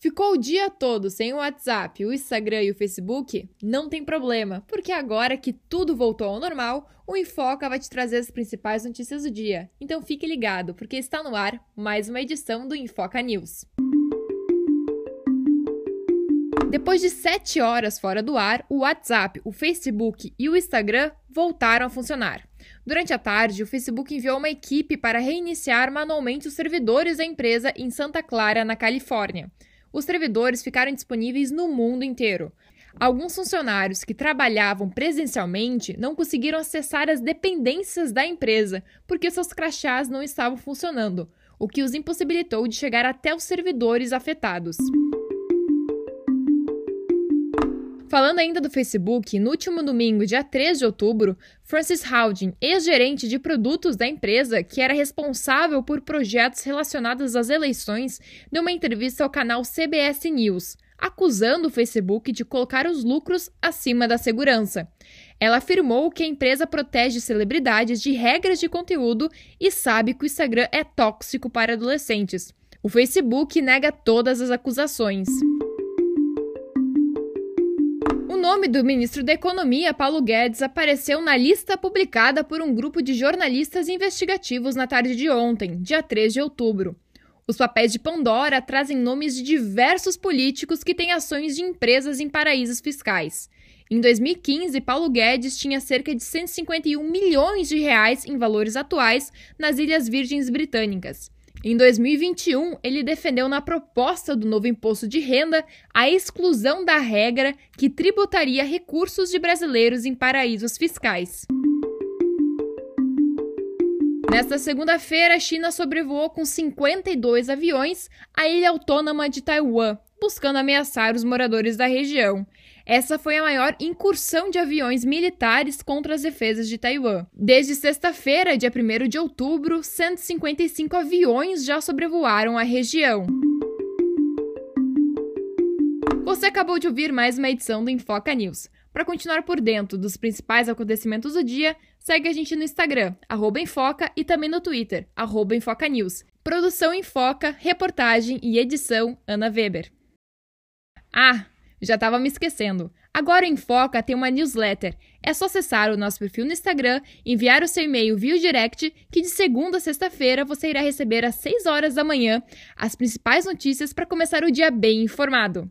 Ficou o dia todo sem o WhatsApp, o Instagram e o Facebook? Não tem problema, porque agora que tudo voltou ao normal, o Infoca vai te trazer as principais notícias do dia. Então fique ligado, porque está no ar mais uma edição do Infoca News. Depois de sete horas fora do ar, o WhatsApp, o Facebook e o Instagram voltaram a funcionar. Durante a tarde, o Facebook enviou uma equipe para reiniciar manualmente os servidores da empresa em Santa Clara, na Califórnia os servidores ficaram disponíveis no mundo inteiro. Alguns funcionários que trabalhavam presencialmente não conseguiram acessar as dependências da empresa porque seus crachás não estavam funcionando, o que os impossibilitou de chegar até os servidores afetados. Falando ainda do Facebook, no último domingo, dia 3 de outubro, Francis Halding, ex-gerente de produtos da empresa, que era responsável por projetos relacionados às eleições, deu uma entrevista ao canal CBS News, acusando o Facebook de colocar os lucros acima da segurança. Ela afirmou que a empresa protege celebridades de regras de conteúdo e sabe que o Instagram é tóxico para adolescentes. O Facebook nega todas as acusações nome do ministro da Economia, Paulo Guedes, apareceu na lista publicada por um grupo de jornalistas investigativos na tarde de ontem, dia 3 de outubro. Os papéis de Pandora trazem nomes de diversos políticos que têm ações de empresas em paraísos fiscais. Em 2015, Paulo Guedes tinha cerca de 151 milhões de reais em valores atuais nas Ilhas Virgens Britânicas. Em 2021, ele defendeu na proposta do novo imposto de renda a exclusão da regra que tributaria recursos de brasileiros em paraísos fiscais. Nesta segunda-feira, a China sobrevoou com 52 aviões a ilha autônoma de Taiwan, buscando ameaçar os moradores da região. Essa foi a maior incursão de aviões militares contra as defesas de Taiwan. Desde sexta-feira, dia 1 de outubro, 155 aviões já sobrevoaram a região. Você acabou de ouvir mais uma edição do Infoca News. Para continuar por dentro dos principais acontecimentos do dia, segue a gente no Instagram, Enfoca, e também no Twitter, Enfoca News. Produção Enfoca, reportagem e edição Ana Weber. Ah, já estava me esquecendo. Agora o Enfoca tem uma newsletter. É só acessar o nosso perfil no Instagram, enviar o seu e-mail via direct, que de segunda a sexta-feira você irá receber às 6 horas da manhã as principais notícias para começar o dia bem informado.